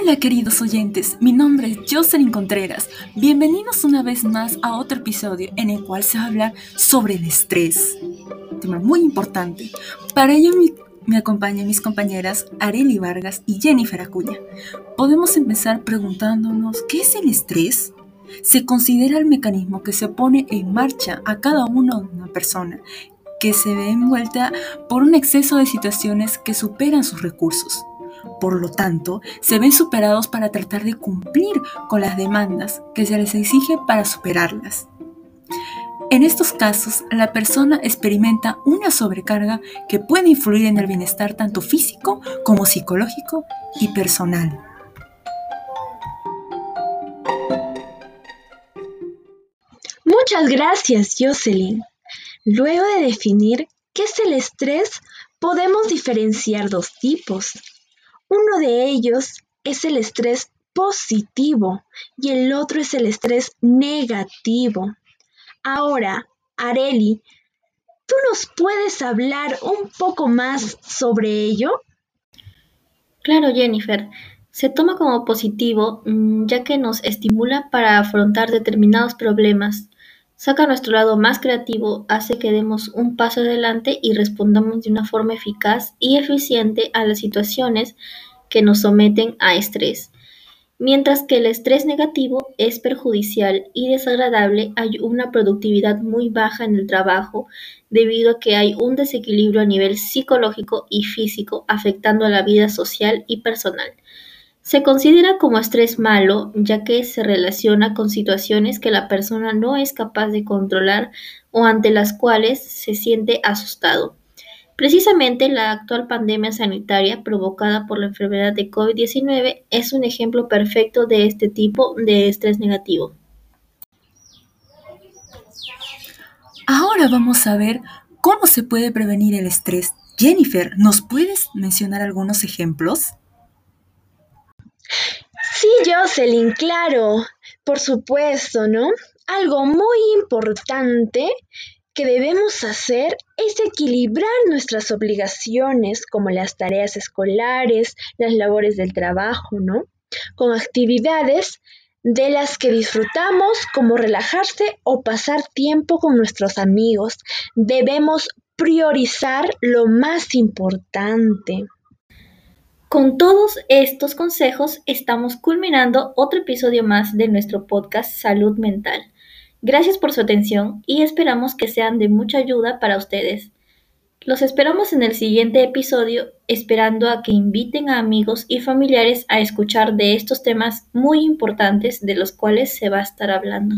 Hola queridos oyentes, mi nombre es Jocelyn Contreras. Bienvenidos una vez más a otro episodio en el cual se va a hablar sobre el estrés. Tema muy importante. Para ello me acompañan mis compañeras Areli Vargas y Jennifer Acuña. Podemos empezar preguntándonos ¿qué es el estrés? Se considera el mecanismo que se pone en marcha a cada uno de una persona que se ve envuelta por un exceso de situaciones que superan sus recursos. Por lo tanto, se ven superados para tratar de cumplir con las demandas que se les exige para superarlas. En estos casos, la persona experimenta una sobrecarga que puede influir en el bienestar tanto físico como psicológico y personal. Muchas gracias, Jocelyn. Luego de definir qué es el estrés, podemos diferenciar dos tipos. Uno de ellos es el estrés positivo y el otro es el estrés negativo. Ahora, Areli, ¿tú nos puedes hablar un poco más sobre ello? Claro, Jennifer. Se toma como positivo mm, ya que nos estimula para afrontar determinados problemas, saca nuestro lado más creativo, hace que demos un paso adelante y respondamos de una forma eficaz y eficiente a las situaciones que nos someten a estrés. Mientras que el estrés negativo es perjudicial y desagradable, hay una productividad muy baja en el trabajo debido a que hay un desequilibrio a nivel psicológico y físico afectando a la vida social y personal. Se considera como estrés malo ya que se relaciona con situaciones que la persona no es capaz de controlar o ante las cuales se siente asustado. Precisamente la actual pandemia sanitaria provocada por la enfermedad de COVID-19 es un ejemplo perfecto de este tipo de estrés negativo. Ahora vamos a ver cómo se puede prevenir el estrés. Jennifer, ¿nos puedes mencionar algunos ejemplos? Jocelyn, claro, por supuesto, ¿no? Algo muy importante que debemos hacer es equilibrar nuestras obligaciones como las tareas escolares, las labores del trabajo, ¿no? Con actividades de las que disfrutamos como relajarse o pasar tiempo con nuestros amigos. Debemos priorizar lo más importante. Con todos estos consejos estamos culminando otro episodio más de nuestro podcast Salud Mental. Gracias por su atención y esperamos que sean de mucha ayuda para ustedes. Los esperamos en el siguiente episodio, esperando a que inviten a amigos y familiares a escuchar de estos temas muy importantes de los cuales se va a estar hablando.